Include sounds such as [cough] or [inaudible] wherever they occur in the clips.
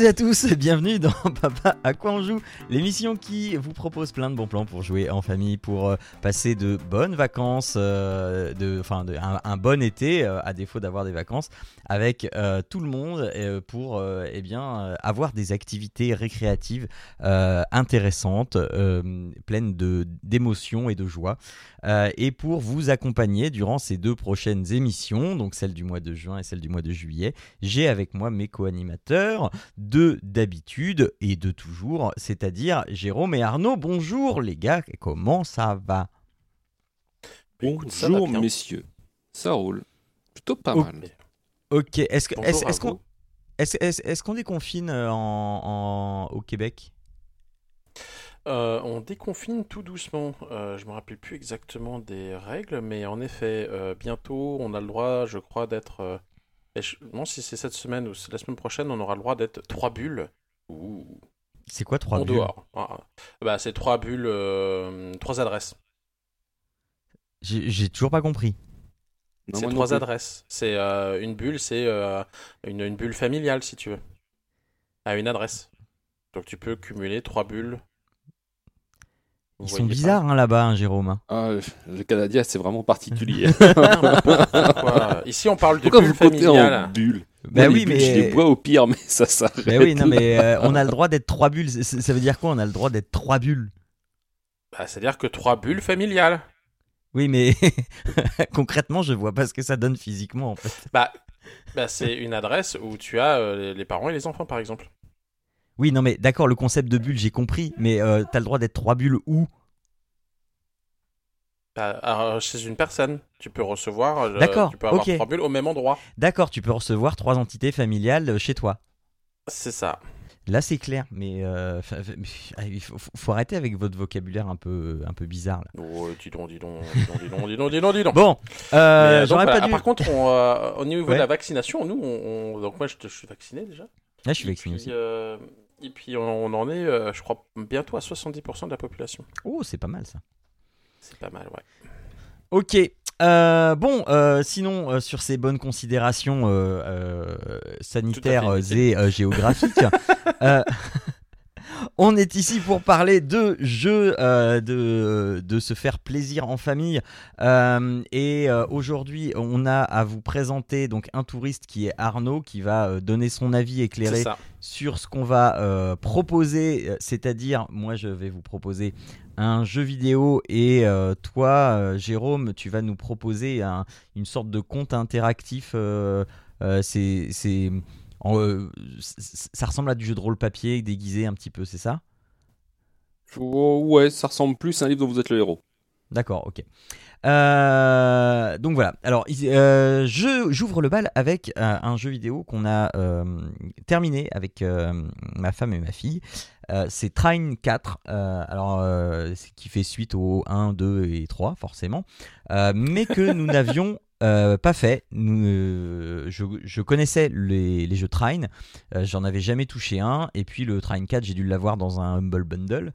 Toutes et à tous, [laughs] bienvenue dans [laughs] Papa à quoi on joue, l'émission qui vous propose plein de bons plans pour jouer en famille, pour euh, passer de bonnes vacances, euh, de, enfin de, un, bon été euh, à défaut d'avoir des vacances avec tout le monde pour eh bien avoir des activités récréatives intéressantes, pleines d'émotions et de joie, et pour vous accompagner durant ces deux prochaines émissions, donc celle du mois de juin et celle du mois de juillet, j'ai avec moi mes co-animateurs de d'habitude et de toujours, c'est-à-dire Jérôme et Arnaud. Bonjour les gars, comment ça va? Ça va Bonjour messieurs, ça roule. Plutôt pas mal. Ok, est-ce qu'on déconfine euh, en, en- au Québec? Euh, on déconfine tout doucement. Euh, je me rappelle plus exactement des règles, mais en effet, euh, bientôt, on a le droit, je crois, d'être. Et je non, si c'est cette semaine ou c'est la semaine prochaine, on aura le droit d'être trois bulles. C'est quoi trois en bulles dehors. Ah, bah, c'est trois bulles, euh, trois adresses. J'ai toujours pas compris. C'est trois plus. adresses. C'est euh, une bulle, c'est euh, une, une bulle familiale, si tu veux, à une adresse. Donc tu peux cumuler trois bulles. Vous Ils sont bizarres hein, là-bas, hein, Jérôme. hein. Ah, le Canadien, c'est vraiment particulier. Non, mais pourquoi Ici, on parle de Pourquoi bulle vous comptez en bulles Bah oui, bulles, mais- Je les bois au pire, mais ça s'arrête. Bah oui, non mais euh, [laughs] on a le droit d'être trois bulles. Ça veut dire quoi On a le droit d'être trois bulles? Bah, C'est-à-dire que trois bulles familiales. Oui, mais [laughs] concrètement, je vois pas ce que ça donne physiquement en fait. Bah, bah c'est une adresse où tu as euh, les parents et les enfants, par exemple. Oui, non mais d'accord, le concept de bulle, j'ai compris, mais euh, t'as le droit d'être trois bulles où? Bah, alors, chez une personne, tu peux recevoir, euh, D'accord, tu peux avoir ok. trois bulles au même endroit. D'accord, tu peux recevoir trois entités familiales euh, chez toi. C'est ça. Là, c'est clair, mais euh, ah, il faut, arrêter avec votre vocabulaire un peu, un peu bizarre là. Oh, dis donc, dis donc, dis donc, dis donc, dis donc, dis donc, dis donc. Bon, euh, euh, j'aurais pas Ah, dû. Par contre, on, euh, au niveau Ouais. de la vaccination, nous, on, on- donc moi, je, je suis vacciné déjà. Ah, je suis vacciné puis, aussi. Et puis, on, en est, euh, je crois, bientôt à 70% de la population. Oh, c'est pas mal ça. C'est pas mal, ouais. Ok. euh, bon, euh, sinon, euh, sur ces bonnes considérations sanitaires et géographiques, [laughs] on est ici pour parler de jeux, euh, de, de se faire plaisir en famille. Euh, et euh, aujourd'hui, on a à vous présenter donc un touriste qui est Arnaud, qui va donner son avis éclairé sur ce qu'on va proposer, c'est-à-dire moi je vais vous proposer un jeu vidéo et toi Jérôme tu vas nous proposer un- une sorte de conte interactif. c'est, en, euh, ça ressemble à du jeu de rôle papier déguisé un petit peu, c'est ça? Oh, ouais, ça ressemble plus à un livre dont vous êtes le héros. D'accord, ok. Euh, donc voilà. Alors, euh, je j'ouvre le bal avec euh, un jeu vidéo qu'on a terminé avec ma femme et ma fille. C'est Trine 4. euh, alors, qui fait suite au 1, 2 et 3, forcément. Mais que nous [laughs] n'avions euh, pas fait. Euh, je, connaissais les, jeux Trine. euh, J'en avais jamais touché un. Et puis, le Trine 4, j'ai dû l'avoir dans un Humble Bundle.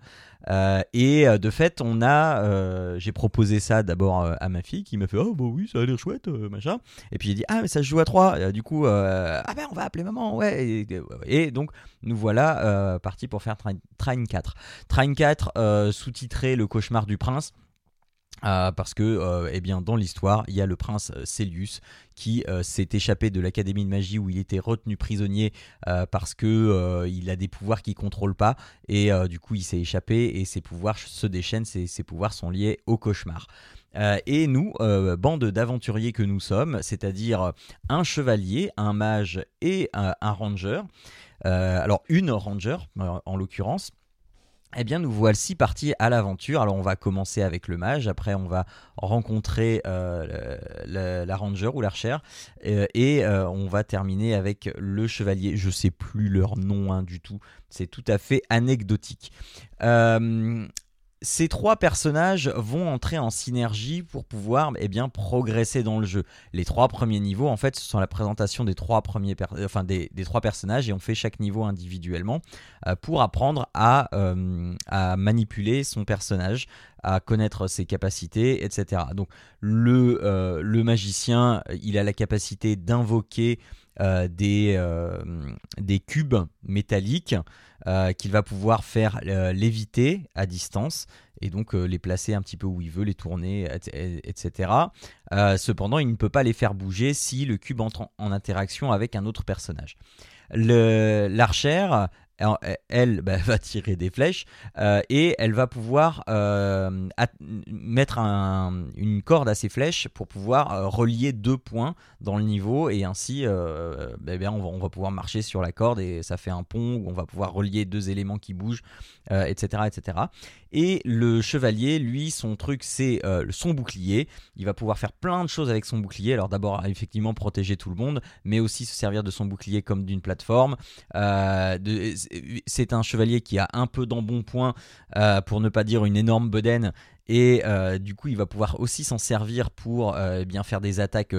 Et de fait, on a, j'ai proposé ça d'abord à ma fille qui m'a fait oh bah oui ça a l'air chouette machin. Et puis j'ai dit ah mais ça se joue à trois. Et, euh, du coup ah ben on va appeler maman ouais. Et, donc nous voilà partis pour faire Train, Train 4. Train 4 euh, sous-titré Le cauchemar du prince. Euh, parce que, euh, eh dans l'histoire, il y a le prince euh, Célius qui euh, s'est échappé de l'académie de magie où il était retenu prisonnier parce que il a des pouvoirs qu'il contrôle pas et du coup il s'est échappé et ses pouvoirs se déchaînent, ses, pouvoirs sont liés au cauchemar. Et nous, bande d'aventuriers que nous sommes, c'est-à-dire un chevalier, un mage et un, ranger, alors une ranger en l'occurrence, eh bien, nous voici partis à l'aventure. Alors, on va commencer avec le mage. Après, on va rencontrer euh, la ranger ou l'archère. Euh, et euh, on va terminer avec le chevalier. Je sais plus leur nom hein, du tout. C'est tout à fait anecdotique. Ces trois personnages vont entrer en synergie pour pouvoir eh progresser dans le jeu. Les trois premiers niveaux, en fait, ce sont la présentation des trois, premiers enfin, des, trois personnages et on fait chaque niveau individuellement euh, pour apprendre à, euh, à, manipuler son personnage, à connaître ses capacités, etc. Donc euh, le magicien, il a la capacité d'invoquer des, des cubes métalliques euh, qu'il va pouvoir faire euh, léviter à distance et donc euh, les placer un petit peu où il veut, les tourner, etc. cependant, il ne peut pas les faire bouger si le cube entre en interaction avec un autre personnage. L'archère, elle bah, [laughs] va tirer des flèches euh, et elle va pouvoir euh, mettre une corde à ses flèches pour pouvoir euh, relier deux points dans le niveau et ainsi bah, bien, on, va, pouvoir marcher sur la corde et ça fait un pont où on va pouvoir relier deux éléments qui bougent, etc., etc. Et le chevalier, lui, son truc c'est son bouclier. Il va pouvoir faire plein de choses avec son bouclier. Alors d'abord effectivement protéger tout le monde, mais aussi se servir de son bouclier comme d'une plateforme. C'est un chevalier qui a un peu d'embonpoint, euh, pour ne pas dire une énorme bedaine. Et euh, du coup, il va pouvoir aussi s'en servir pour euh, eh bien faire des attaques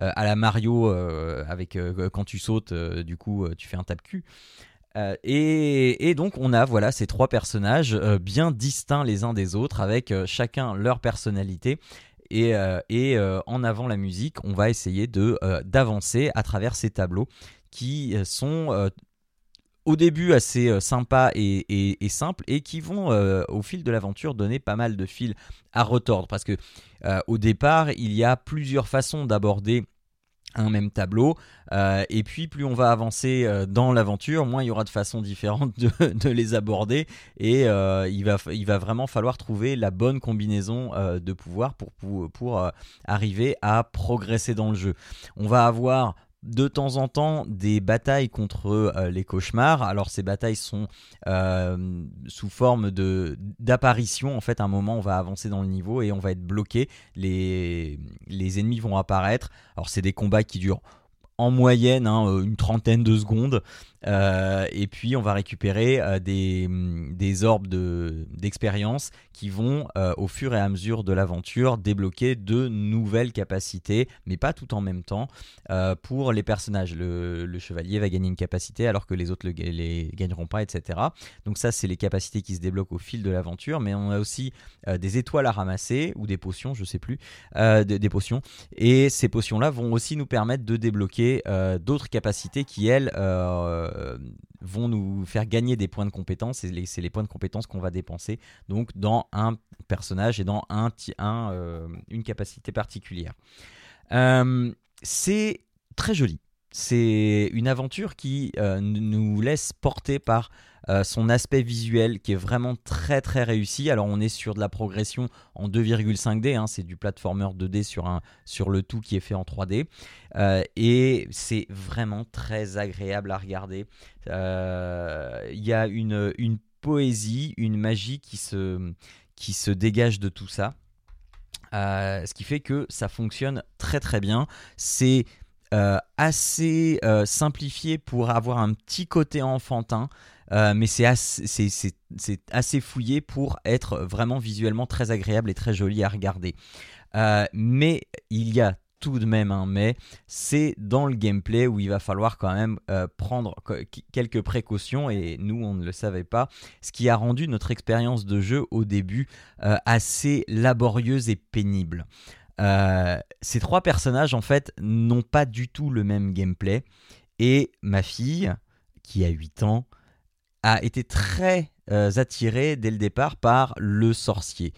à la Mario avec quand tu sautes, du coup, tu fais un tape-cul. Et, donc on a voilà ces trois personnages bien distincts les uns des autres avec chacun leur personnalité et, en avant la musique on va essayer d'avancer à travers ces tableaux qui sont au début assez euh, sympa et, simple et qui vont euh, au fil de l'aventure donner pas mal de fils à retordre. Parce que euh, au départ il y a plusieurs façons d'aborder un même tableau et puis plus on va avancer dans l'aventure moins il y aura de façons différentes de, les aborder et il, va, vraiment falloir trouver la bonne combinaison de pouvoir pour arriver à progresser dans le jeu. On va avoir de temps en temps des batailles contre euh, les cauchemars. Alors ces batailles sont euh, sous forme de d'apparition. En fait, à un moment, on va avancer dans le niveau et on va être bloqué. Les, ennemis vont apparaître. Alors c'est des combats qui durent en moyenne hein, une trentaine de secondes. Euh, et puis on va récupérer euh, des, mm, des, orbes d'expérience qui vont au fur et à mesure de l'aventure débloquer de nouvelles capacités, mais pas tout en même temps. pour les personnages, le, chevalier va gagner une capacité alors que les autres ne les gagneront pas, etc. Donc ça c'est les capacités qui se débloquent au fil de l'aventure, mais on a aussi des étoiles à ramasser ou des potions, je sais plus, des potions. Et ces potions-là vont aussi nous permettre de débloquer euh, d'autres capacités qui, elles, euh, vont nous faire gagner des points de compétence. Et c'est les points de compétence qu'on va dépenser donc dans un personnage et dans un, euh, une capacité particulière. c'est très joli. C'est une aventure qui nous laisse porter par euh, son aspect visuel qui est vraiment très très réussi. Alors on est sur de la progression en 2,5D, hein, c'est du platformer 2D sur, un, sur le tout qui est fait en 3D. Euh, et c'est vraiment très agréable à regarder. Euh, il y a une, une poésie, une magie qui se, qui se dégage de tout ça. ce qui fait que ça fonctionne très très bien. C'est assez simplifié pour avoir un petit côté enfantin. Euh, mais c'est assez, fouillé pour être vraiment visuellement très agréable et très joli à regarder. Euh, mais il y a tout de même un mais, c'est dans le gameplay où il va falloir quand même euh, prendre quelques précautions et nous on ne le savait pas, ce qui a rendu notre expérience de jeu au début assez laborieuse et pénible. Ces trois personnages en fait n'ont pas du tout le même gameplay et ma fille qui a 8 ans a été très euh, attiré dès le départ par le sorcier.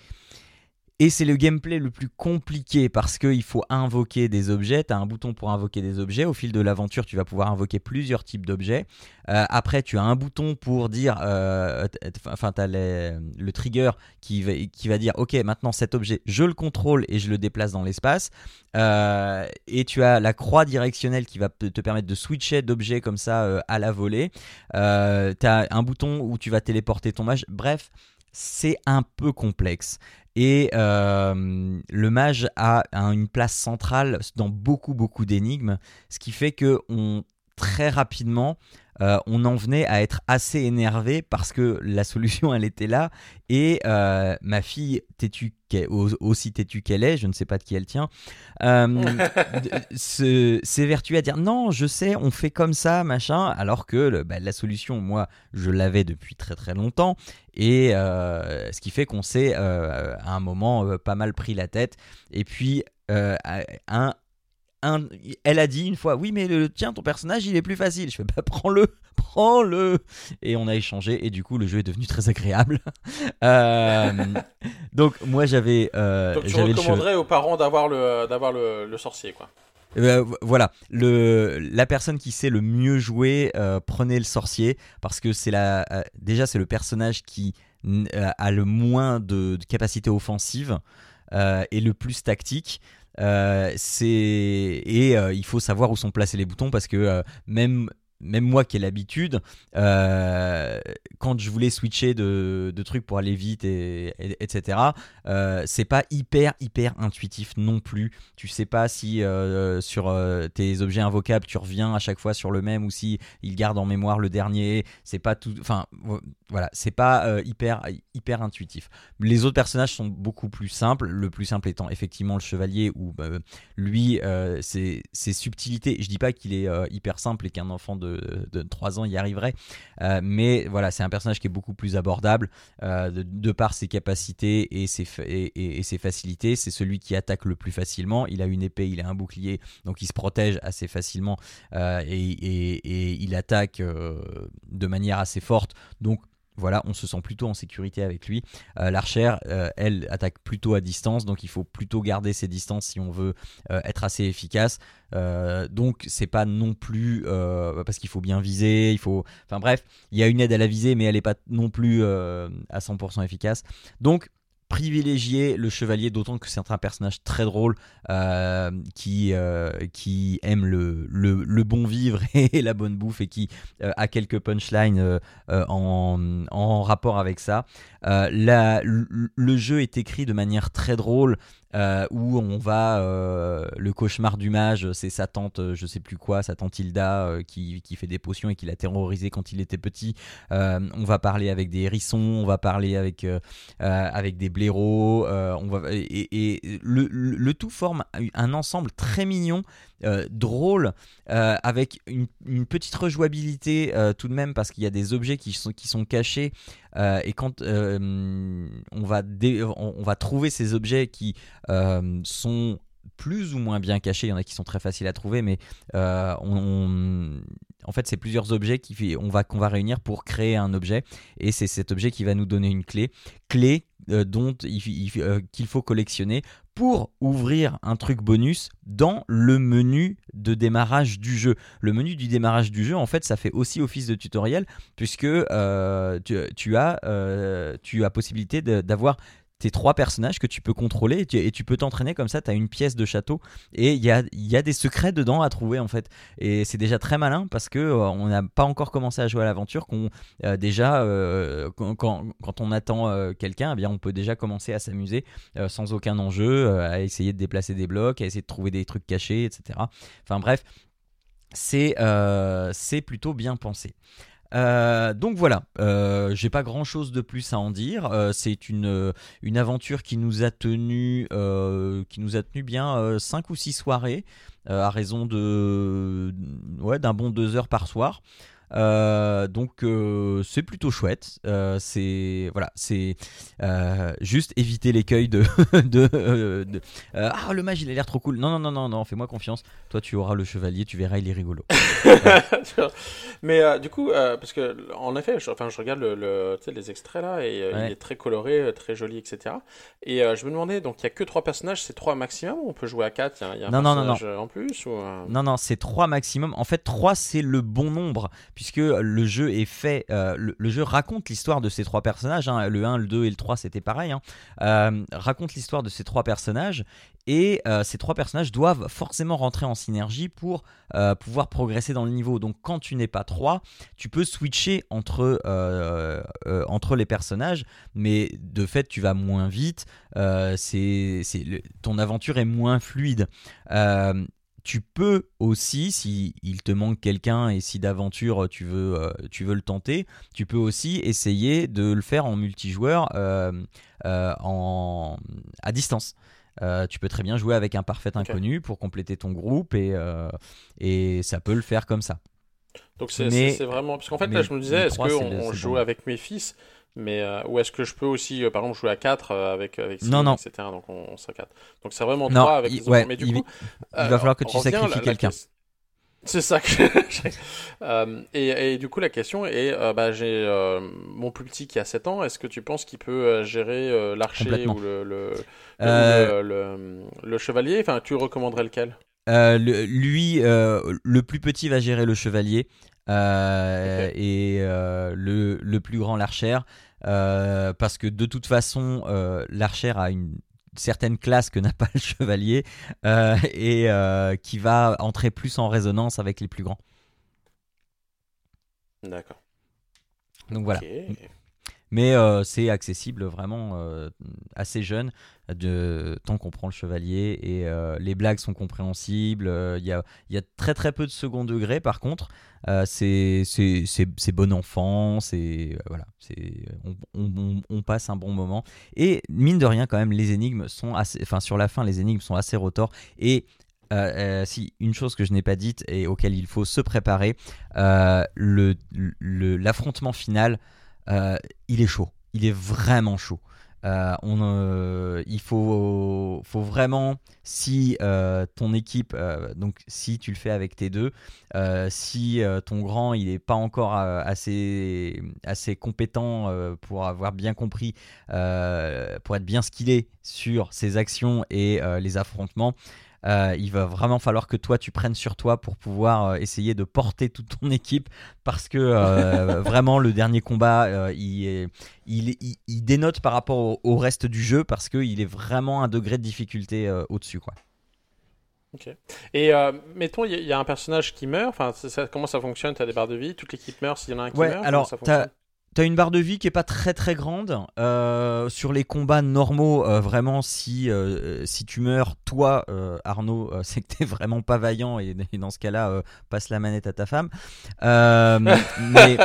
Et c'est le gameplay le plus compliqué parce qu'il faut invoquer des objets. Tu as un bouton pour invoquer des objets. Au fil de l'aventure, tu vas pouvoir invoquer plusieurs types d'objets. Euh, après, tu as un bouton pour dire. Euh, enfin, tu as le trigger qui va, dire Ok, maintenant cet objet, je le contrôle et je le déplace dans l'espace. Euh, et tu as la croix directionnelle qui va te permettre de switcher d'objets comme ça à la volée. tu as un bouton où tu vas téléporter ton mage. Bref c'est un peu complexe. Et euh, le mage a une place centrale dans beaucoup beaucoup d'énigmes, ce qui fait que on très rapidement euh, on en venait à être assez énervé parce que la solution, [laughs] elle était là. Et euh, ma fille, têtue, aussi têtue qu'elle est, je ne sais pas de qui elle tient, euh, s'évertue à dire non, je sais, on fait comme ça, machin, alors que bah, la solution, moi, je l'avais depuis très très longtemps. Et ce qui fait qu'on s'est à un moment pas mal pris la tête. Et puis, un, elle a dit une fois, oui, mais le, tiens, ton personnage, il est plus facile. Je fais, bah, prends-le, [laughs] prends-le. Et on a échangé, et du coup, le jeu est devenu très agréable. [laughs] Euh, donc, moi, j'avais. Euh, donc, tu recommanderais aux parents d'avoir le, d'avoir le, sorcier, quoi. Euh, voilà, le, la personne qui sait le mieux jouer, prenez le sorcier parce que c'est la, déjà c'est le personnage qui a le moins de, de capacité offensive et le plus tactique. Euh, c'est et euh, il faut savoir où sont placés les boutons parce que euh, même même moi qui ai l'habitude, euh, quand je voulais switcher de, trucs pour aller vite, et, etc., euh, c'est pas hyper, hyper intuitif non plus. Tu sais pas si euh, sur tes objets invocables, tu reviens à chaque fois sur le même ou si il garde en mémoire le dernier. C'est pas tout. Enfin, voilà, c'est pas hyper, hyper intuitif. Les autres personnages sont beaucoup plus simples. Le plus simple étant effectivement le chevalier où bah, lui, ses, ses subtilités. Je dis pas qu'il est hyper simple et qu'un enfant de de, 3 ans y arriverait. Euh, mais voilà, c'est un personnage qui est beaucoup plus abordable euh, de, par ses capacités et ses, et, ses facilités. C'est celui qui attaque le plus facilement. Il a une épée, il a un bouclier, donc il se protège assez facilement euh, et, il attaque de manière assez forte. Donc voilà, on se sent plutôt en sécurité avec lui. Euh, L'archère, euh, elle, attaque plutôt à distance, donc il faut plutôt garder ses distances si on veut euh, être assez efficace. donc c'est pas non plus parce qu'il faut bien viser, il faut. Enfin bref, il y a une aide à la visée, mais elle n'est pas non plus à 100% efficace. Donc privilégier le chevalier, d'autant que c'est un personnage très drôle euh, qui, euh, aime le, bon vivre [laughs] et la bonne bouffe et qui euh, a quelques punchlines en, rapport avec ça. La, le jeu est écrit de manière très drôle euh, où on va euh, le cauchemar du mage, c'est sa tante, euh, je sais plus quoi, sa tante Hilda qui, qui, fait des potions et qui l'a terrorisé quand il était petit. on va parler avec des hérissons, on va parler avec avec des blaireaux, on va et, le, tout forme un ensemble très mignon euh, drôle, euh, avec une, petite rejouabilité euh, tout de même, parce qu'il y a des objets qui sont, qui sont cachés, et quand on, va on, va trouver ces objets qui sont plus ou moins bien cachés, il y en a qui sont très faciles à trouver, mais en fait, c'est plusieurs objets qu'on va, va réunir pour créer un objet, et c'est cet objet qui va nous donner une clé, clé dont qu'il faut collectionner pour ouvrir un truc bonus dans le menu de démarrage du jeu. Le menu du démarrage du jeu, en fait, ça fait aussi office de tutoriel puisque euh, tu, as, euh, tu as possibilité d'avoir tes trois personnages que tu peux contrôler et tu, peux t'entraîner comme ça. Tu as une pièce de château et il y a, des secrets dedans à trouver en fait. Et c'est déjà très malin parce que euh, on n'a pas encore commencé à jouer à l'aventure. Qu'on euh, déjà euh, quand, on attend quelqu'un, eh bien on peut déjà commencer à s'amuser sans aucun enjeu, à essayer de déplacer des blocs, à essayer de trouver des trucs cachés, etc. Enfin bref, c'est plutôt bien pensé. Euh, donc voilà, euh, j'ai pas grand chose de plus à en dire. Euh, c'est une, aventure qui nous a tenu, qui nous a tenu bien 5 ou 6 soirées, à raison d'un bon 2 heures par soir. Euh, donc euh, c'est plutôt chouette. Euh, c'est voilà, c'est juste éviter l'écueil de, [laughs] de, ah le mage il a l'air trop cool. Non non non non non, fais-moi confiance. Toi tu auras le chevalier, tu verras il est rigolo. [laughs] Mais du coup parce que en effet, je, enfin je regarde le, les extraits là et il est très coloré, très joli, etc. Et je me demandais donc il y a que trois personnages, c'est trois maximum on peut jouer à 4 Il y a, un non, personnage non, non, en plus ou... Non non, c'est trois maximum. En fait 3 c'est le bon nombre puisque le jeu est fait, euh, le, jeu raconte l'histoire de ces trois personnages, hein. le 1, le 2 et le 3 c'était pareil, hein. euh, raconte l'histoire de ces trois personnages, et euh, ces trois personnages doivent forcément rentrer en synergie pour pouvoir progresser dans le niveau. Donc quand tu n'es pas 3, tu peux switcher entre, entre les personnages, mais de fait tu vas moins vite, ton aventure est moins fluide tu peux aussi, si il te manque quelqu'un et si d'aventure tu veux, euh, tu veux le tenter, tu peux aussi essayer de le faire en multijoueur euh, euh, en, à distance. Euh, tu peux très bien jouer avec un parfait inconnu pour compléter ton groupe et, euh, et ça peut le faire comme ça. Donc c'est vraiment. Parce qu'en fait, mais là, je me disais, est-ce qu'on joue bon. avec mes fils? Mais, euh, Ou est-ce que je peux aussi, euh, par exemple, jouer à 4 avec, avec Non, Simon, non. etc. Donc on, on sera 4. Donc c'est vraiment Non, 3 avec il- ouais, Mais du il- coup, il va falloir que tu sacrifies quelqu'un. [laughs] C'est ça que [laughs] Euh, et, et du coup, la question est euh, bah, j'ai euh, mon plus petit qui a 7 ans. Est-ce que tu penses qu'il peut euh, gérer euh, l'archer ou le, le, le- Euh, le, chevalier? Enfin, tu recommanderais lequel? Euh, le- lui, euh, le plus petit va gérer le chevalier euh, Ok. et euh, le, le plus grand l'archer. Euh, parce que de toute façon, euh, l'archer a une certaine classe que [laughs] n'a pas le chevalier euh, et euh, qui va entrer plus en résonance avec les plus grands. D'accord. Donc voilà. Mais euh, c'est accessible vraiment euh, assez jeune, tant qu'on prend le chevalier, et euh, les blagues sont compréhensibles. euh, Il y, a, très très peu de second degré par contre. C'est bon enfant, voilà, on, passe un bon moment. Et mine de rien quand même, les énigmes sont assez, enfin sur la fin, les énigmes sont assez rotors. Et si une chose que je n'ai pas dite et auquel il faut se préparer, euh, l'affrontement final il est chaud. Il est vraiment chaud. Euh, euh, il faut, vraiment, si euh, ton équipe, euh, donc si tu le fais avec tes deux, euh, si euh, ton grand il n'est pas encore euh, assez, assez compétent euh, pour avoir bien compris, euh, pour être bien skillé sur ses actions et euh, les affrontements, euh, il va vraiment falloir que toi tu prennes sur toi pour pouvoir euh, essayer de porter toute ton équipe parce que euh, [laughs] vraiment le dernier combat euh, il, est- il, il- il dénote par rapport au, au reste du jeu parce qu'il est vraiment un degré de difficulté euh, au-dessus quoi. Et euh, mettons, il y, a- il y a un personnage qui meurt. Enfin, ça- comment ça fonctionne? T'as des barres de vie, toute l'équipe meurt s'il y en a un qui Ouais, meurt. comment alors, ça t'as- une barre de vie qui est pas très très grande Euh, sur les combats normaux. euh, vraiment, si euh, si tu meurs, toi Arnaud, c'est que t'es vraiment pas vaillant et, et dans ce cas-là, passe la manette à ta femme. Mais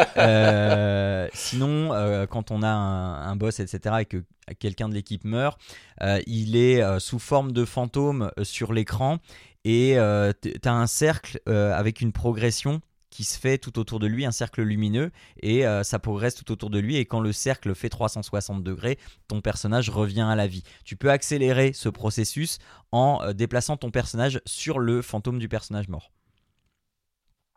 [laughs] sinon, quand on a un, un boss, etc., et que quelqu'un de l'équipe meurt, il est sous forme de fantôme sur l'écran et t'as un cercle avec une progression qui se fait tout autour de lui, un cercle lumineux, et euh, ça progresse tout autour de lui. Et quand le cercle fait 360 degrés, ton personnage revient à la vie. Tu peux accélérer ce processus en euh, déplaçant ton personnage sur le fantôme du personnage mort.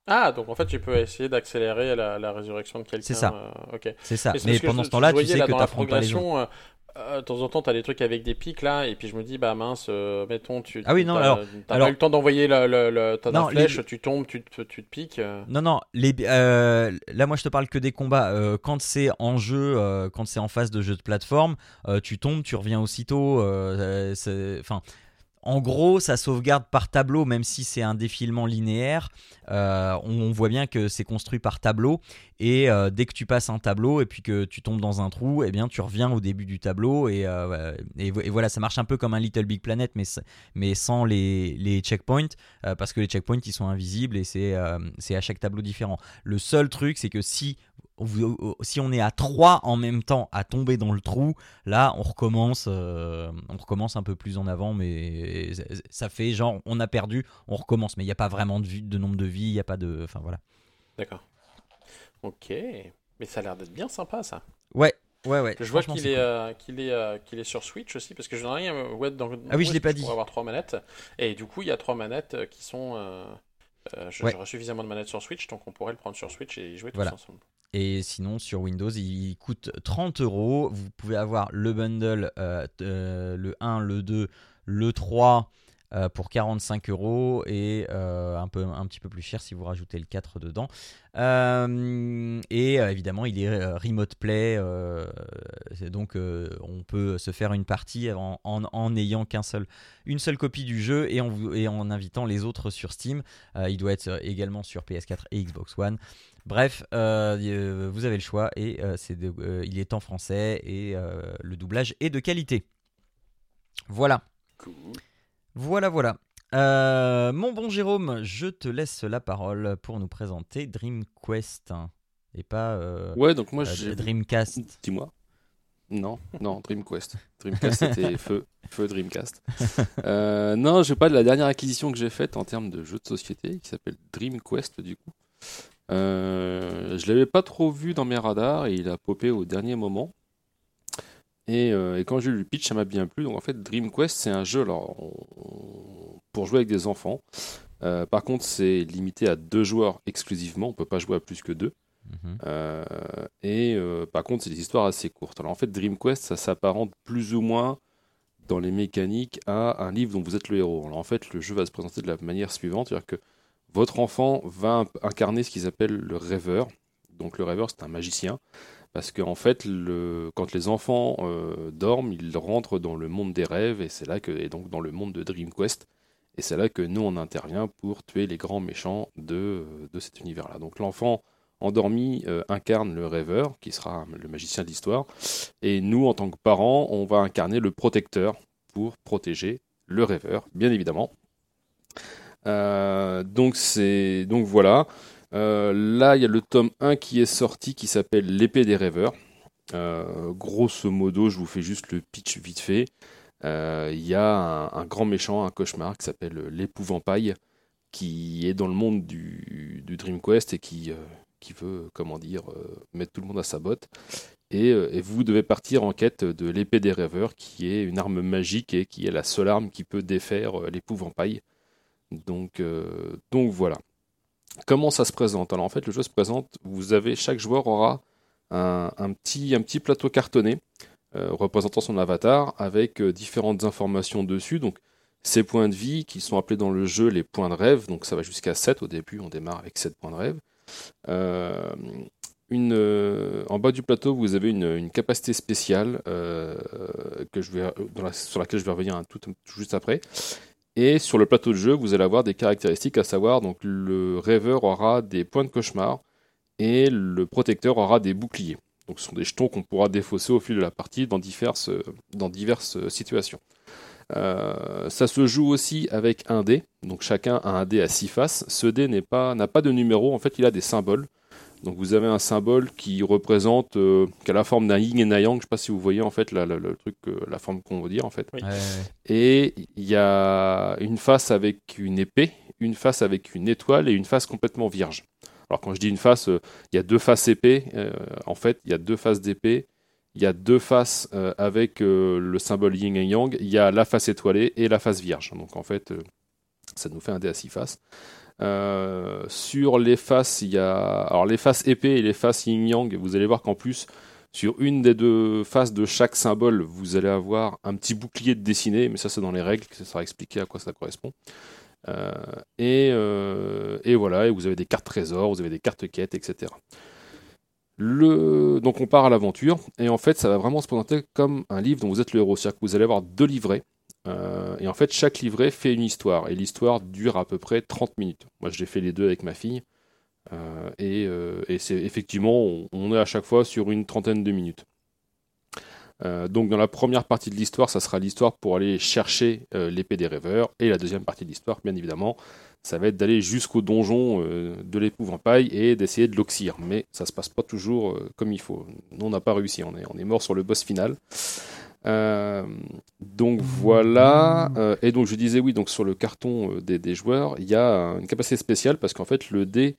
Ah, donc en fait, tu peux essayer d'accélérer la, la résurrection de quelqu'un. C'est ça. euh, ok. C'est ça. Mais pendant ce temps-là, tu sais là que tu pas les autres. Euh, de temps en temps, t'as des trucs avec des pics là, et puis je me dis, bah mince, euh, mettons, tu Ah oui, non, t'as- alors- t'as pas eu le temps d'envoyer ta Non, ta flèche, les- tu tombes, tu te, tu te piques. euh. Non, non, les, euh, là moi je te parle que des combats. Quand c'est en jeu, quand c'est en phase de jeu de plateforme, tu tombes, tu reviens aussitôt. Enfin, en gros, ça sauvegarde par tableau, même si c'est un défilement linéaire. Euh, on, on voit bien que c'est construit par tableau. Et euh, dès que tu passes un tableau et puis que tu tombes dans un trou, eh bien tu reviens au début du tableau. Et, euh, et, vo- et voilà, ça marche un peu comme un Little Big Planet, mais, mais sans les, les checkpoints. euh, parce que les checkpoints ils sont invisibles et c'est à chaque tableau différent. Le seul truc, c'est que si, si on est à 3 en même temps à tomber dans le trou, là, on recommence, on recommence un peu plus en avant, mais ça fait genre, on a perdu, on recommence. Mais il n'y a pas vraiment de, de nombre de vies, il n'y a pas de. Enfin voilà. D'accord. Ok. Mais ça a l'air d'être bien sympa ça. Ouais, ouais, ouais. Je vois franchement, qu'il est, euh, qu'il est, euh, qu'il est sur Switch aussi, parce que je n'ai rien. euh, ouais, dans, Ah oui, je l'ai pas dit. Pour avoir trois manettes. Et du coup, il y a trois manettes euh, qui sont. euh, euh, je- Ouais. J'aurai suffisamment de manettes sur Switch, donc on pourrait le prendre sur Switch et y jouer tous Voilà. ensemble. Et sinon, sur Windows, il coûte 30 euros. Vous pouvez avoir le bundle, euh, euh, le 1, le 2, le 3 euh, pour 45 euros et euh, un, peu, un petit peu plus cher si vous rajoutez le 4 dedans. Euh, et évidemment, il est remote play, donc on peut se faire une partie en, en, en n'ayant qu'un seul, une seule copie du jeu et en, et en invitant les autres sur Steam. Il doit être également sur PS4 et Xbox One. Bref, vous avez le choix et de- il est en français et le doublage est de qualité. Voilà, Cool. Voilà, voilà. Euh, mon bon Jérôme, je te laisse la parole pour nous présenter Dream Quest et pas euh, Ouais, donc moi euh. Dreamcast. Dis-moi. Non, non, Dreamquest. Dreamcast, c'était [laughs] feu, feu Dreamcast. Euh, non, je vais pas de la dernière acquisition que j'ai faite en termes de jeu de société, qui s'appelle Dreamquest, du coup. Je l'avais pas trop vu dans mes radars et il a popé au dernier moment. Et, euh, et quand j'ai lu le pitch, ça m'a bien plu. Donc en fait, DreamQuest, c'est un jeu alors, on- pour jouer avec des enfants. Euh, par contre, c'est limité à deux joueurs exclusivement. On peut pas jouer à plus que deux. Mhm. Euh, et euh, par contre, c'est des histoires assez courtes. Alors en fait, DreamQuest, ça s'apparente plus ou moins dans les mécaniques à un livre dont vous êtes le héros. Alors en fait, le jeu va se présenter de la manière suivante, c'est-à-dire que votre enfant va incarner ce qu'ils appellent le rêveur. Donc le rêveur, c'est un magicien. Parce qu'en fait, le, quand les enfants euh, dorment, ils rentrent dans le monde des rêves, et c'est là que, et donc dans le monde de DreamQuest. Et c'est là que nous, on intervient pour tuer les grands méchants de, de cet univers-là. Donc l'enfant endormi euh, incarne le rêveur, qui sera le magicien de l'histoire. Et nous, en tant que parents, on va incarner le protecteur pour protéger le rêveur, bien évidemment. Euh, donc, c'est donc voilà. Euh, là, il y a le tome 1 qui est sorti qui s'appelle L'épée des rêveurs. Euh, grosso modo, je vous fais juste le pitch vite fait. Euh, Il y a un, grand méchant, un cauchemar qui s'appelle l'épouvantail, qui est dans le monde du, Dream Quest et qui, qui veut, comment dire, mettre tout le monde à sa botte. Et, vous devez partir en quête de l'épée des rêveurs, qui est une arme magique et qui est la seule arme qui peut défaire l'épouvantail. Donc, donc voilà. Comment ça se présente Alors en fait, le jeu se présente. Vous avez chaque joueur aura un, petit, plateau cartonné euh, représentant son avatar avec euh, différentes informations dessus. Donc ses points de vie qui sont appelés dans le jeu les points de rêve. Donc ça va jusqu'à 7 au début. On démarre avec 7 points de rêve. Euh, en bas du plateau, vous avez une, capacité spéciale que je vais, sur laquelle je vais revenir tout juste après. Et sur le plateau de jeu, vous allez avoir des caractéristiques, à savoir donc le rêveur aura des points de cauchemar et le protecteur aura des boucliers. Donc ce sont des jetons qu'on pourra défausser au fil de la partie dans diverses, situations. Euh, ça se joue aussi avec un dé, donc chacun a un dé à six faces. Ce dé n'est pas- n'a pas de numéro, en fait il a des symboles. Donc vous avez un symbole qui représente, euh, qui a la forme d'un yin et d'un yang, je ne sais pas si vous voyez en fait la, la- le truc, euh, la forme qu'on veut dire en fait. Oui. Ouais, ouais, ouais. Et il y a une face avec une épée, une face avec une étoile et une face complètement vierge. Alors quand je dis une face, euh, il y a deux faces épée. euh, en fait, il y a deux faces d'épée. Il y a deux faces euh, avec euh, le symbole yin et yang. Il y a la face étoilée et la face vierge. Donc en fait, euh, ça nous fait un dé à six faces. Euh, sur les faces, il y a alors les faces épée et les faces yin yang. Vous allez voir qu'en plus, sur une des deux faces de chaque symbole, vous allez avoir un petit bouclier de dessiné, mais ça c'est dans les règles, ça sera expliqué à quoi ça correspond. Euh, et, euh, et voilà, et vous avez des cartes trésors, vous avez des cartes quêtes, etc. Donc on part à l'aventure, et en fait ça va vraiment se présenter comme un livre dont vous êtes le héros, c'est-à-dire que vous allez avoir deux livrets, euh, et en fait chaque livret fait une histoire, et l'histoire dure à peu près 30 minutes. Moi j'ai fait les deux avec ma fille, euh, et, euh, et c'est effectivement, on, est à chaque fois sur une trentaine de minutes. Donc dans la première partie de l'histoire, ça sera l'histoire pour aller chercher l'épée des rêveurs, et la deuxième partie de l'histoire, bien évidemment, ça va être d'aller jusqu'au donjon de l'épouvantail et d'essayer de l'oxyre. Mais ça se passe pas toujours comme il faut. Nous, on n'a pas réussi, on est mort sur le boss final. Euh, donc voilà. Euh, et donc je disais oui, donc sur le carton euh, des, joueurs, il y a une capacité spéciale parce qu'en fait le dé,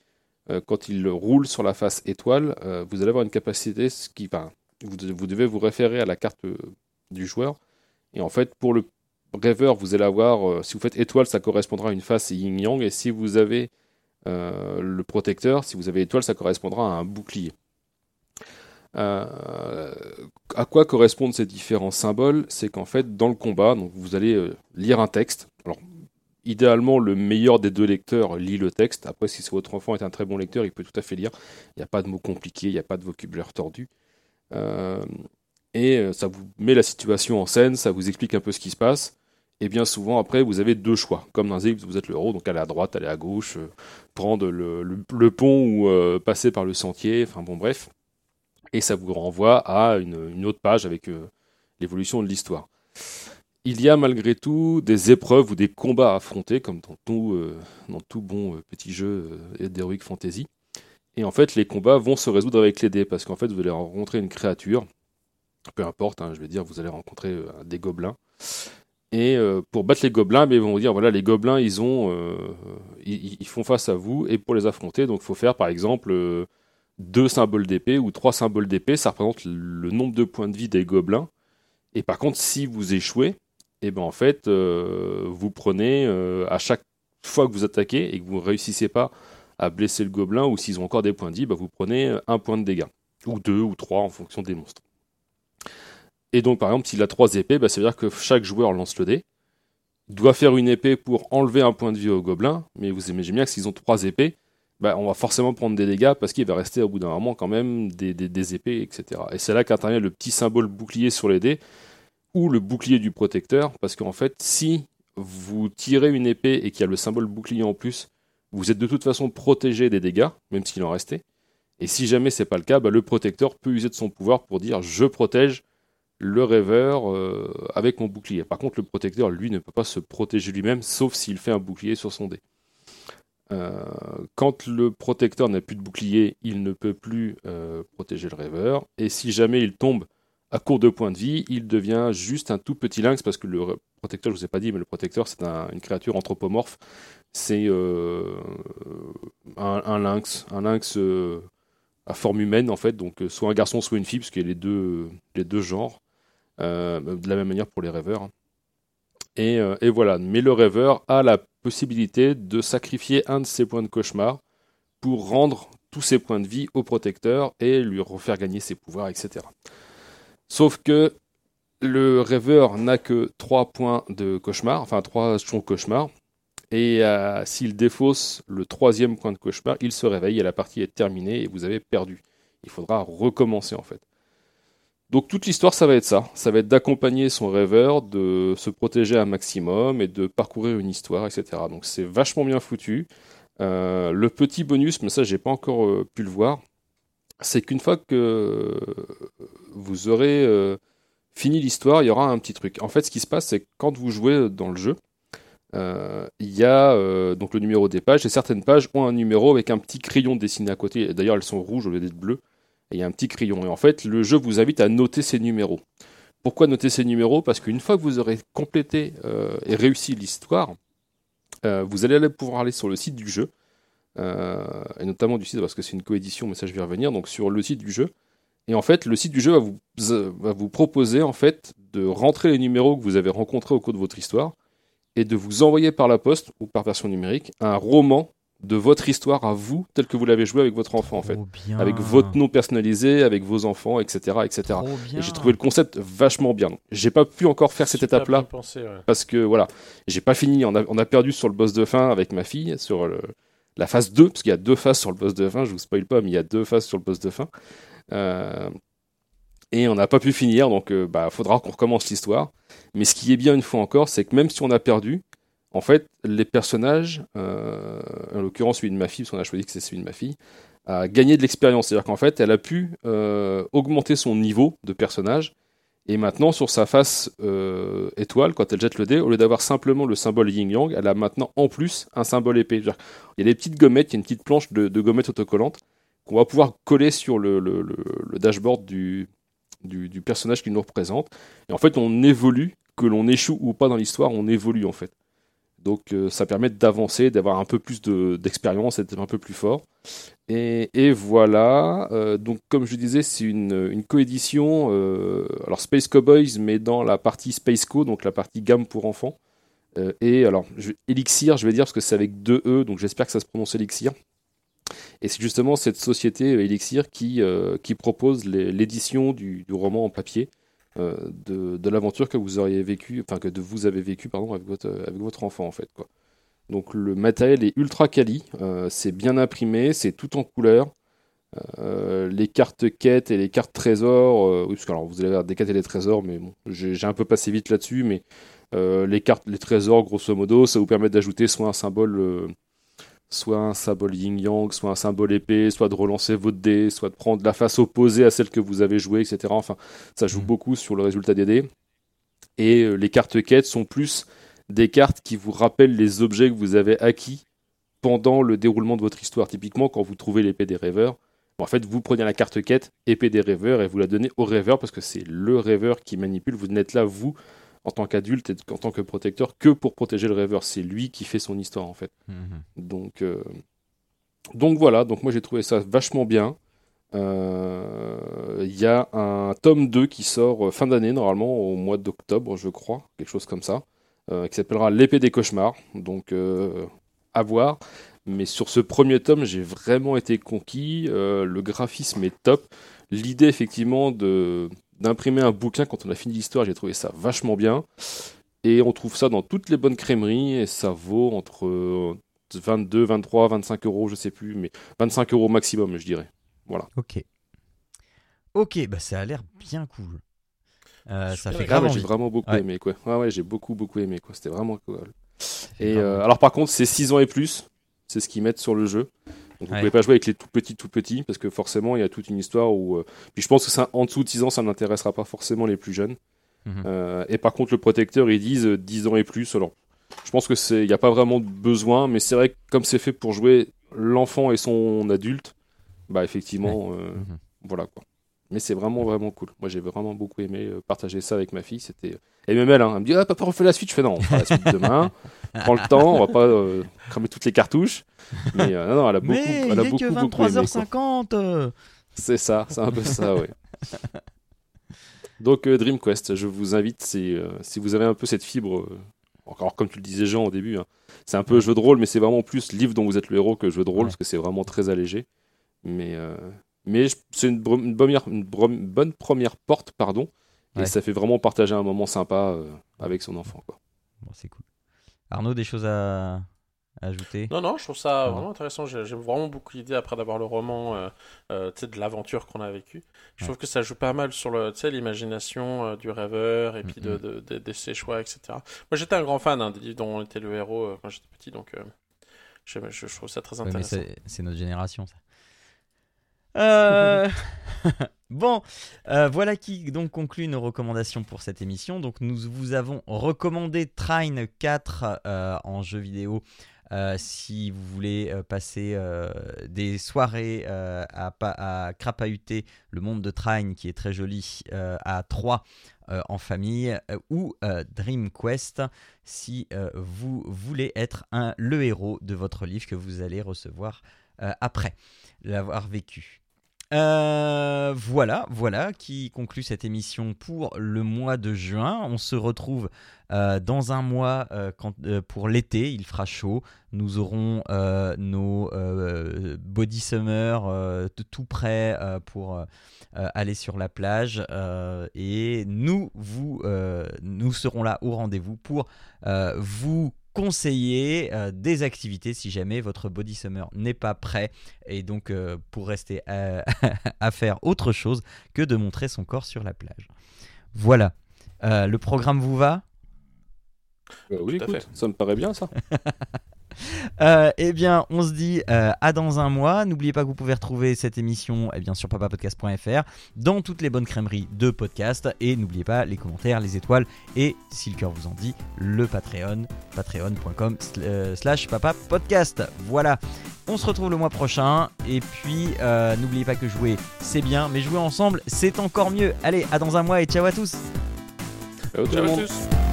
quand il roule sur la face étoile, vous allez avoir une capacité ce vous, vous devez vous référer à la carte du joueur. Et en fait, pour le rêveur, vous allez avoir, si vous faites étoile, ça correspondra à une face yin-yang. Et si vous avez le protecteur, si vous avez étoile, ça correspondra à un bouclier. Euh, à quoi correspondent ces différents symboles C'est qu'en fait, dans le combat, vous allez euh, lire un texte. Alors, idéalement, le meilleur des deux lecteurs lit le texte. Après, si votre enfant est un très bon lecteur, il peut tout à fait lire. Il n'y a pas de mots compliqués, il n'y a pas de vocabulaire tordu. Euh, et ça vous met la situation en scène, ça vous explique un peu ce qui se passe. Et bien souvent, après, vous avez deux choix. Comme dans Zig, vous êtes le héros, donc aller à droite, aller à gauche, prendre le, pont ou passer par le sentier, enfin bon, bref. Et ça vous renvoie à une, autre page avec euh, l'évolution de l'histoire. il y a malgré tout des épreuves ou des combats à affronter, comme dans tout, tout bon petit jeu d'Heroic Fantasy. Et en fait, les combats vont se résoudre avec les dés, parce qu'en fait, vous allez rencontrer une créature, peu importe, hein, je vais dire, vous allez rencontrer des gobelins. Et euh, pour battre les gobelins, mais ils vont vous dire voilà, les gobelins, ils ont, euh, ils, font face à vous, et pour les affronter, donc il faut faire par exemple euh, deux symboles d'épée ou trois symboles d'épée, ça représente le nombre de points de vie des gobelins. Et par contre, si vous échouez, et eh ben en fait, vous prenez à chaque fois que vous attaquez et que vous ne réussissez pas à blesser le gobelin, ou s'ils ont encore des points de vie, bah, vous prenez un point de dégâts, ou deux ou trois en fonction des monstres. Et donc, par exemple, s'il a trois épées, bah, ça veut dire que chaque joueur lance le dé, doit faire une épée pour enlever un point de vie au gobelin, mais vous imaginez bien que s'ils ont trois épées, bah, on va forcément prendre des dégâts parce qu'il va rester au bout d'un moment quand même des, épées, etc. Et c'est là qu'intervient le petit symbole bouclier sur les dés, ou le bouclier du protecteur, parce qu'en fait, si vous tirez une épée et qu'il y a le symbole bouclier en plus, vous êtes de toute façon protégé des dégâts, même s'il en restait. Et si jamais c'est pas le cas, bah, le protecteur peut user de son pouvoir pour dire je protège le rêveur euh, avec mon bouclier. Par contre, le protecteur, lui, ne peut pas se protéger lui-même, sauf s'il fait un bouclier sur son dé. Euh, quand le protecteur n'a plus de bouclier, il ne peut plus euh, protéger le rêveur. Et si jamais il tombe à court de points de vie, il devient juste un tout petit lynx, parce que le protecteur, je vous ai pas dit, mais le protecteur, c'est une créature anthropomorphe. C'est un, lynx, un lynx à forme humaine, en fait, donc soit un garçon, soit une fille, parce qu'il y a les deux, les deux genres. Euh, de la même manière pour les rêveurs. Euh, et, voilà, mais le rêveur a la possibilité de sacrifier un de ses points de cauchemar pour rendre tous ses points de vie au protecteur et lui refaire gagner ses pouvoirs, etc. Sauf que le rêveur n'a que 3 points de cauchemar, enfin 3 de cauchemar, et euh, s'il défausse le troisième point de cauchemar, il se réveille et la partie est terminée et vous avez perdu. Il faudra recommencer en fait. Donc toute l'histoire, ça va être ça. Ça va être d'accompagner son rêveur, de se protéger un maximum et de parcourir une histoire, etc. Donc c'est vachement bien foutu. Euh, le petit bonus, mais ça j'ai pas encore euh, pu le voir, c'est qu'une fois que vous aurez euh, fini l'histoire, il y aura un petit truc. En fait, ce qui se passe, c'est que quand vous jouez dans le jeu, il y a donc le numéro des pages et certaines pages ont un numéro avec un petit crayon dessiné à côté. D'ailleurs, elles sont rouges au lieu d'être bleues il y a un petit crayon. Et en fait, le jeu vous invite à noter ces numéros. Pourquoi noter ces numéros? Parce qu'une fois que vous aurez complété euh, et réussi l'histoire, euh, vous allez pouvoir aller sur le site du jeu, euh, et notamment du site parce que c'est une coédition, mais ça je vais revenir, donc sur le site du jeu. Et en fait, le site du jeu va vous, va vous proposer en fait de rentrer les numéros que vous avez rencontrés au cours de votre histoire et de vous envoyer par la poste ou par version numérique un roman de votre histoire à vous, telle que vous l'avez joué avec votre enfant en fait, avec votre nom personnalisé, avec vos enfants, etc., etc. Et j'ai trouvé le concept vachement bien. J'ai pas pu encore faire cette étape-là parce que voilà, j'ai pas fini. On a, perdu sur le boss de fin avec ma fille sur la phase 2 parce qu'il y a deux phases sur le boss de fin. Je vous spoil pas, mais il y a deux phases sur le boss de fin. Euh, et on n'a pas pu finir, donc il euh, bah, faudra qu'on recommence l'histoire. Mais ce qui est bien une fois encore, c'est que même si on a perdu, en fait, les personnages, euh, en l'occurrence celui de ma fille, parce qu'on a choisi que c'est celui de ma fille, a gagné de l'expérience. C'est-à-dire qu'en fait, elle a pu euh, augmenter son niveau de personnage. Et maintenant, sur sa face euh, étoile, quand elle jette le dé, au lieu d'avoir simplement le symbole yin-yang, elle a maintenant en plus un symbole épée. Il y a des petites gommettes, il y a une petite planche de, gommettes autocollantes qu'on va pouvoir coller sur le, dashboard du, du, personnage qui nous représente. Et en fait, on évolue, que l'on échoue ou pas dans l'histoire, on évolue en fait. Donc euh, ça permet d'avancer, d'avoir un peu plus d'expérience, d'être un peu plus fort. Et, voilà, euh, donc comme je disais, c'est une, coédition, euh, alors Space Cowboys, mais dans la partie Space Co, donc la partie gamme pour enfants. et alors, Elixir, je vais dire parce que c'est avec deux E, donc j'espère que ça se prononce Elixir. Et c'est justement cette société Elixir qui, propose l'édition du, roman en papier. Euh, de, l'aventure que vous auriez vécu, enfin que vous avez vécu pardon avec votre votre enfant en fait. Donc le matériel est ultra quali, euh, c'est bien imprimé, c'est tout en couleur. Euh, les cartes quêtes et les cartes trésors, oui, parce que alors vous allez avoir des quêtes et des trésors, mais bon, j'ai un peu passé vite là-dessus, mais les cartes, les trésors, grosso modo, ça vous permet d'ajouter soit un symbole soit un symbole yin-yang, soit un symbole épée, soit de relancer votre dé, soit de prendre la face opposée à celle que vous avez jouée, etc. Enfin, ça joue mm. beaucoup sur le résultat des dés. Et euh, les cartes quêtes sont plus des cartes qui vous rappellent les objets que vous avez acquis pendant le déroulement de votre histoire. Typiquement, quand vous trouvez l'épée des rêveurs, en fait, vous prenez la carte quête, épée des rêveurs, et vous la donnez au rêveur parce que c'est le rêveur qui manipule. Vous n'êtes là, vous, en tant qu'adulte et en tant que protecteur, que pour protéger le rêveur. C'est lui qui fait son histoire, en fait. Mhm. Donc, euh, donc voilà, donc moi j'ai trouvé ça vachement bien. Euh, Il y a un tome 2 qui sort euh, fin d'année, normalement, au mois d'octobre, je crois, quelque chose comme ça, euh, qui s'appellera L'épée des cauchemars. Donc, à voir. Mais sur ce premier tome, j'ai vraiment été conquis. Le graphisme est top. L'idée, effectivement, de d'imprimer un bouquin quand on a fini l'histoire, j'ai trouvé ça vachement bien. Et on trouve ça dans toutes les bonnes crèmeries et ça vaut entre euh, 22, 23, 25 euros, je sais plus, mais 25 euros maximum, je dirais. Ok. Ok, bah ça a l'air bien cool. Euh, ça fait grave j'ai vraiment beaucoup Ouais. aimé quoi. Ouais, ouais, j'ai beaucoup beaucoup aimé quoi. C'était vraiment cool. Et euh, alors par contre, c'est 6 ans et plus, c'est ce qu'ils mettent sur le jeu. Donc vous Ouais. pouvez pas jouer avec les tout petits tout petits parce que forcément il y a toute une histoire où euh, puis je pense que ça en dessous de 6 ans ça n'intéressera pas forcément les plus jeunes. Mhm. Euh, et par contre le protecteur ils disent euh, 10 ans et plus. Alors je pense que c'est il y a pas vraiment de besoin mais c'est vrai que comme c'est fait pour jouer l'enfant et son adulte, bah effectivement euh, Mhm. voilà quoi. Mais c'est vraiment vraiment cool. Moi j'ai vraiment beaucoup aimé euh, partager ça avec ma fille. C'était et même elle, hein, elle me dit ah papa on fait la suite. Je fais non on fera la suite demain. [laughs] Prends le temps, on va pas euh, cramer toutes les cartouches. Mais euh, non non elle a beaucoup Mais elle a il est beaucoup que beaucoup aimé. quoi. 23h50 euh. C'est ça, c'est un peu ça ouais. Donc Dream Quest, je vous invite si, si vous avez un peu cette fibre. encore comme tu le disais Jean au début, hein, c'est un peu jeu de rôle, mais c'est vraiment plus livre dont vous êtes le héros que jeu de rôle, Ouais. parce que c'est vraiment très allégé. Mais, euh, mais c'est une, bonne première porte, pardon, et ça fait vraiment partager un moment sympa euh, avec son enfant. Quoi. Bon, c'est cool. Arnaud, des choses à, à ajouter? Non, non, je trouve ça vraiment intéressant. J'ai- J'aime vraiment beaucoup l'idée, après d'avoir le roman, euh, euh, tu sais, de l'aventure qu'on a vécue. Je Ouais. trouve que ça joue pas mal sur l'imagination euh, du rêveur et puis de, Mhm. de, de- de ses choix, etc. Moi, j'étais un grand fan hein, des livres dont on était le héros euh, quand j'étais petit, donc euh, je, trouve ça très intéressant. c'est c'est notre génération, ça. Euh, [laughs] [laughs] bon, euh, voilà qui donc conclut nos recommandations pour cette émission. Donc nous vous avons recommandé Trine 4 euh, en jeu vidéo. si vous voulez passer des soirées à, pa- à crapahuter le monde de Trine qui est très joli à 3 en famille ou Dream Quest si vous voulez être un, le héros de votre livre que vous allez recevoir après l'avoir vécu. Euh, voilà, voilà qui conclut cette émission pour le mois de juin. On se retrouve euh, dans un mois euh, pour l'été. Il fera chaud. Nous aurons nos body summer tout prêts euh, pour aller sur la plage. et nous, vous, nous serons là au rendez-vous pour vous conseiller euh, des activités si jamais votre body summer n'est pas prêt et donc euh, pour rester à, [laughs] à faire autre chose que de montrer son corps sur la plage. Voilà. Euh, le programme vous va? Euh, oui, Tout à écoute, fait. ça me paraît bien ça. [laughs] [laughs] Euh, eh bien, on se dit euh, à dans un mois. N'oubliez pas que vous pouvez retrouver cette émission eh bien, sur papapodcast.fr, dans toutes les bonnes crèmeries de podcast. Et n'oubliez pas les commentaires, les étoiles et, si le cœur vous en dit, le Patreon, patreon.com sl- slash papapodcast. Voilà. On se retrouve le mois prochain. Et puis, euh, n'oubliez pas que jouer, c'est bien, mais jouer ensemble, c'est encore mieux. Allez, à dans un mois et ciao à tous. Ciao, tout Ciao le à monde. tous.